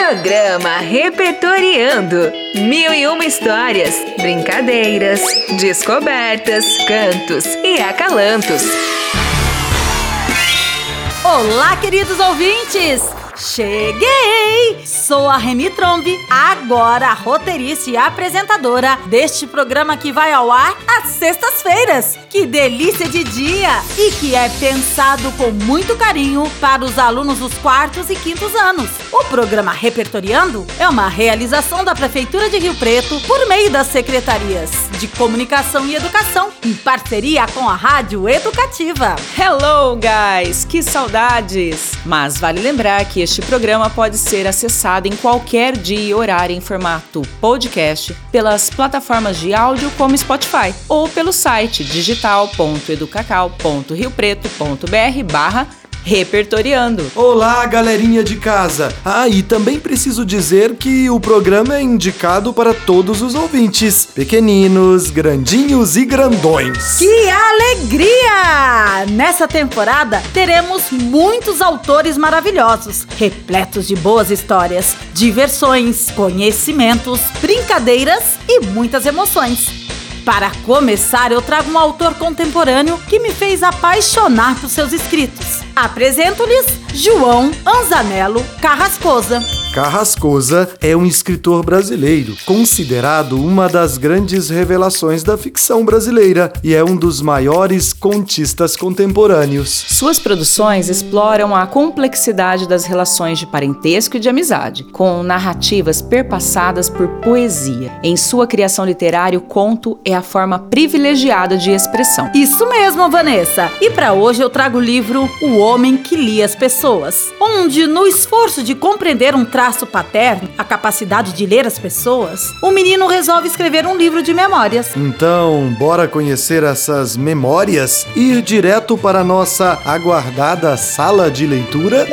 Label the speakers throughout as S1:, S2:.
S1: Programa Repertoriando. Mil e uma histórias, brincadeiras, descobertas, cantos e acalantos.
S2: Olá, queridos ouvintes! Cheguei! Sou a Remy Trombi, agora roteirista e apresentadora deste programa que vai ao ar às sextas-feiras. Que delícia de dia! E que é pensado com muito carinho para os alunos dos quartos e quintos anos. O programa Repertoriando é uma realização da Prefeitura de Rio Preto por meio das secretarias de Comunicação e Educação, em parceria com a Rádio Educativa.
S3: Hello, guys! Que saudades! Mas vale lembrar que este programa pode ser acessado em qualquer dia e horário em formato podcast pelas plataformas de áudio como Spotify ou pelo site digital.educacau.riopreto.br barra Repertoriando.
S4: Olá, galerinha de casa! Ah, e também preciso dizer que o programa é indicado para todos os ouvintes, pequeninos, grandinhos e grandões.
S2: Que alegria! Nessa temporada teremos muitos autores maravilhosos, repletos de boas histórias, diversões, conhecimentos, brincadeiras e muitas emoções. Para começar, eu trago um autor contemporâneo que me fez apaixonar por seus escritos. Apresento-lhes João Anzanello Carrascosa.
S4: Carrascosa é um escritor brasileiro, considerado uma das grandes revelações da ficção brasileira e é um dos maiores contistas contemporâneos.
S3: Suas produções exploram a complexidade das relações de parentesco e de amizade, com narrativas perpassadas por poesia. Em sua criação literária, o conto é a forma privilegiada de expressão.
S2: Isso mesmo, Vanessa. E para hoje eu trago o livro O Homem que Lia as Pessoas, onde no esforço de compreender um traço paterno, a capacidade de ler as pessoas, o menino resolve escrever um livro de memórias.
S4: Então, bora conhecer essas memórias e ir direto para a nossa aguardada sala de leitura?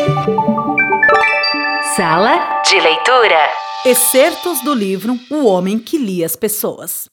S1: Sala de leitura.
S2: Excertos do livro O Homem que Lia as Pessoas.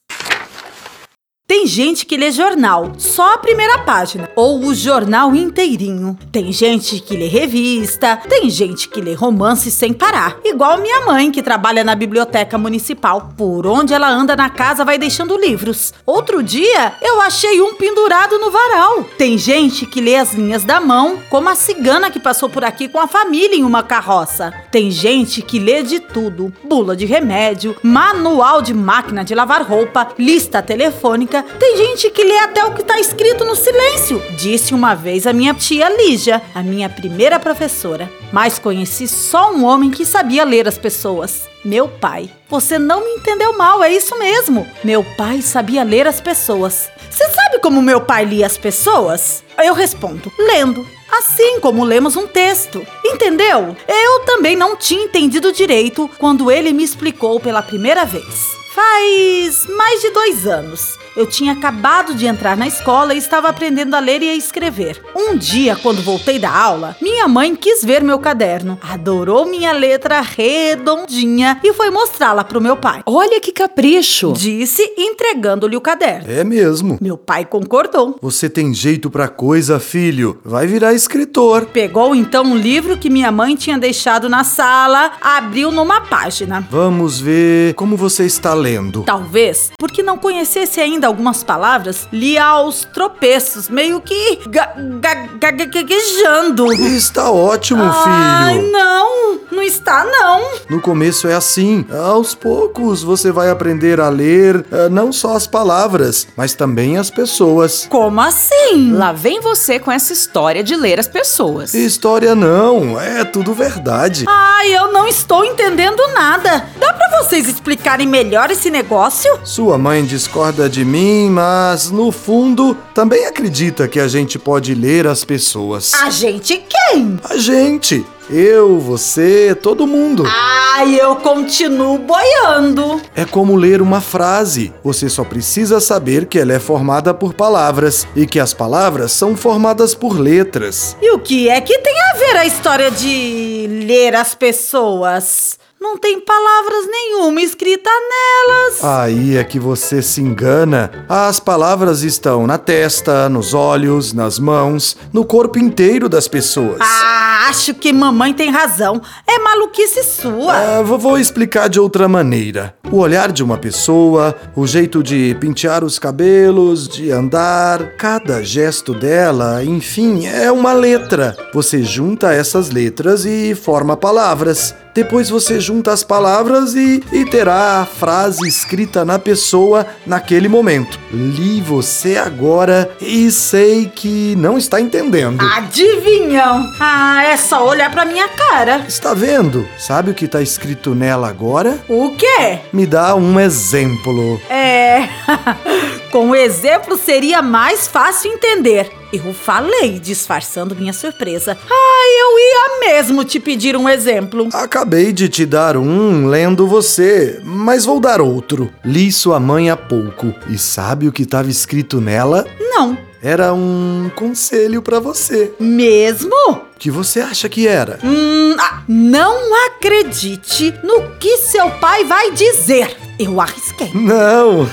S2: Tem gente que lê jornal, só a primeira página, ou o jornal inteirinho. Tem gente que lê revista, tem gente que lê romance sem parar. Igual minha mãe, que trabalha na biblioteca municipal. Por onde ela anda na casa, vai deixando livros. Outro dia, eu achei um pendurado no varal. Tem gente que lê as linhas da mão, como a cigana que passou por aqui com a família em uma carroça. Tem gente que lê de tudo: bula de remédio, manual de máquina de lavar roupa, lista telefônica tem gente que lê até o que está escrito no silêncio, disse uma vez a minha tia Lígia, a minha primeira professora. Mas conheci só um homem que sabia ler as pessoas. Meu pai. Você não me entendeu mal, é isso mesmo. Meu pai sabia ler as pessoas. Você sabe como meu pai lia as pessoas? Eu respondo: lendo. Assim como lemos um texto. Entendeu? Eu também não tinha entendido direito quando ele me explicou pela primeira vez. Faz mais de dois anos. Eu tinha acabado de entrar na escola e estava aprendendo a ler e a escrever. Um dia, quando voltei da aula, minha mãe quis ver meu caderno, adorou minha letra redondinha e foi mostrá-la para o meu pai.
S3: Olha que capricho!
S2: Disse, entregando-lhe o caderno.
S4: É mesmo.
S2: Meu pai concordou.
S4: Você tem jeito pra coisa, filho. Vai virar escritor.
S2: Pegou então um livro que minha mãe tinha deixado na sala, abriu numa página.
S4: Vamos ver como você está lendo.
S2: Talvez porque não conhecesse ainda algumas palavras, lia aos tropeços, meio que ga- ga- ga- ga- gaguejando.
S4: Está ótimo,
S2: Ai,
S4: filho.
S2: não, não está não.
S4: No começo é assim. Aos poucos você vai aprender a ler eh, não só as palavras, mas também as pessoas.
S2: Como assim?
S3: Lá vem você com essa história de ler as pessoas.
S4: História não, é tudo verdade.
S2: Ai, eu não estou entendendo nada. Dá pra vocês explicarem melhor esse negócio?
S4: Sua mãe discorda de mim, mas no fundo também acredita que a gente pode ler as pessoas.
S2: A gente quem?
S4: A gente, eu, você, todo mundo.
S2: Ai, eu continuo boiando.
S4: É como ler uma frase. Você só precisa saber que ela é formada por palavras e que as palavras são formadas por letras.
S2: E o que é que tem a ver a história de ler as pessoas? Não tem palavras nenhuma escrita nelas.
S4: Aí é que você se engana. As palavras estão na testa, nos olhos, nas mãos, no corpo inteiro das pessoas.
S2: Ah, acho que mamãe tem razão. É maluquice sua.
S4: Ah, vou explicar de outra maneira. O olhar de uma pessoa, o jeito de pentear os cabelos, de andar, cada gesto dela, enfim, é uma letra. Você junta essas letras e forma palavras. Depois você junta as palavras e, e, terá a frase escrita na pessoa naquele momento. Li você agora e sei que não está entendendo.
S2: Adivinhão! Ah, é só olhar pra minha cara.
S4: Está vendo? Sabe o que está escrito nela agora?
S2: O quê?
S4: Me dá um exemplo.
S2: É. Com o exemplo seria mais fácil entender. Eu falei, disfarçando minha surpresa. Ah, eu ia mesmo te pedir um exemplo.
S4: Acabei de te dar um lendo você, mas vou dar outro. Li sua mãe há pouco. E sabe o que estava escrito nela?
S2: Não.
S4: Era um conselho para você.
S2: Mesmo?
S4: O que você acha que era?
S2: Hum, ah, não acredite no que seu pai vai dizer. Eu arrisquei.
S4: Não!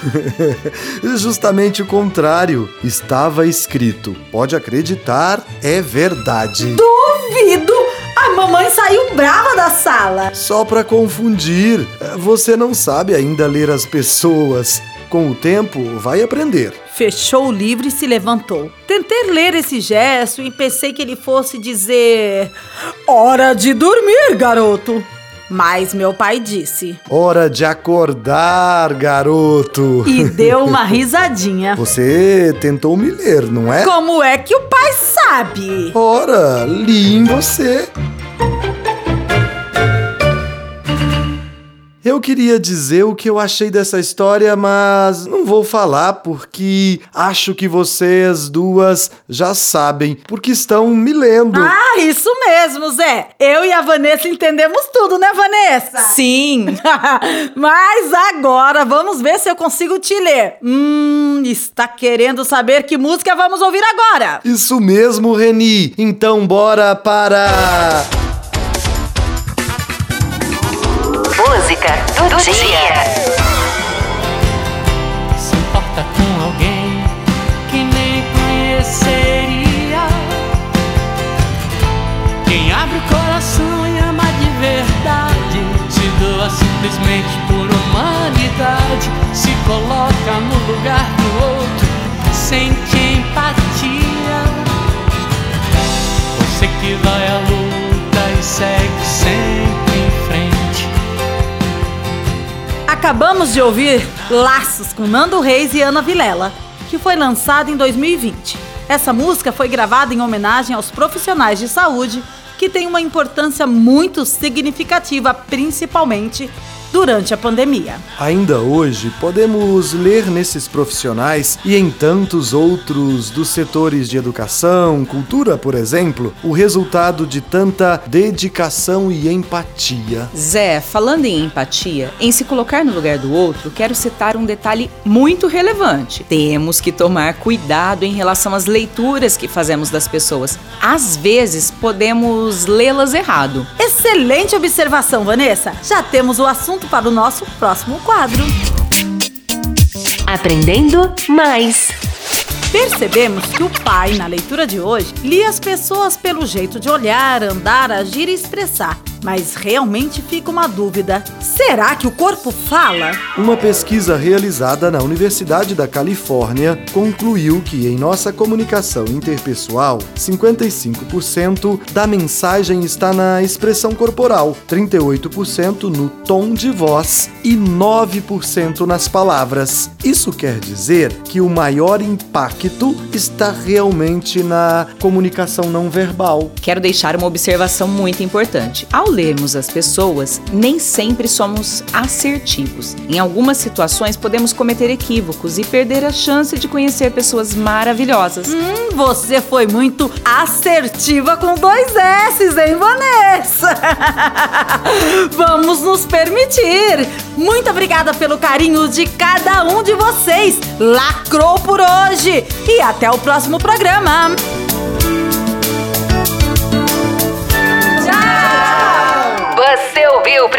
S4: Justamente o contrário. Estava escrito: pode acreditar, é verdade.
S2: Duvido! A mamãe saiu brava da sala.
S4: Só para confundir. Você não sabe ainda ler as pessoas. Com o tempo, vai aprender.
S2: Fechou o livro e se levantou. Tentei ler esse gesto e pensei que ele fosse dizer: Hora de dormir, garoto. Mas meu pai disse:
S4: Hora de acordar, garoto.
S2: E deu uma risadinha.
S4: Você tentou me ler, não é?
S2: Como é que o pai sabe?
S4: Ora, li em você. Eu queria dizer o que eu achei dessa história, mas não vou falar porque acho que vocês duas já sabem, porque estão me lendo.
S2: Ah, isso mesmo, Zé. Eu e a Vanessa entendemos tudo, né, Vanessa?
S3: Sim.
S2: mas agora vamos ver se eu consigo te ler. Hum, está querendo saber que música vamos ouvir agora?
S4: Isso mesmo, Reni. Então bora para
S1: música do, do dia. dia.
S5: Se importa com alguém que nem conheceria. Quem abre o coração e ama de verdade. Se doa simplesmente por humanidade. Se coloca no lugar do outro. Sente empatia. Você que vai à luta e segue sempre
S2: Acabamos de ouvir Laços com Nando Reis e Ana Vilela, que foi lançado em 2020. Essa música foi gravada em homenagem aos profissionais de saúde que têm uma importância muito significativa, principalmente durante a pandemia.
S4: Ainda hoje, podemos ler nesses profissionais e em tantos outros dos setores de educação, cultura, por exemplo, o resultado de tanta dedicação e empatia.
S3: Zé, falando em empatia, em se colocar no lugar do outro, quero citar um detalhe muito relevante. Temos que tomar cuidado em relação às leituras que fazemos das pessoas. Às vezes, podemos lê-las errado.
S2: Excelente observação, Vanessa. Já temos o assunto para o nosso próximo quadro.
S1: Aprendendo mais.
S2: Percebemos que o pai, na leitura de hoje, lia as pessoas pelo jeito de olhar, andar, agir e expressar. Mas realmente fica uma dúvida: será que o corpo fala?
S4: Uma pesquisa realizada na Universidade da Califórnia concluiu que em nossa comunicação interpessoal, 55% da mensagem está na expressão corporal, 38% no tom de voz e 9% nas palavras. Isso quer dizer que o maior impacto está realmente na comunicação não verbal.
S3: Quero deixar uma observação muito importante. Ao lermos as pessoas, nem sempre somos assertivos. Em algumas situações, podemos cometer equívocos e perder a chance de conhecer pessoas maravilhosas.
S2: Hum, você foi muito assertiva com dois S's, hein, Vanessa? Vamos nos permitir. Muito obrigada pelo carinho de cada um de vocês. Lacrou por hoje. E até o próximo programa.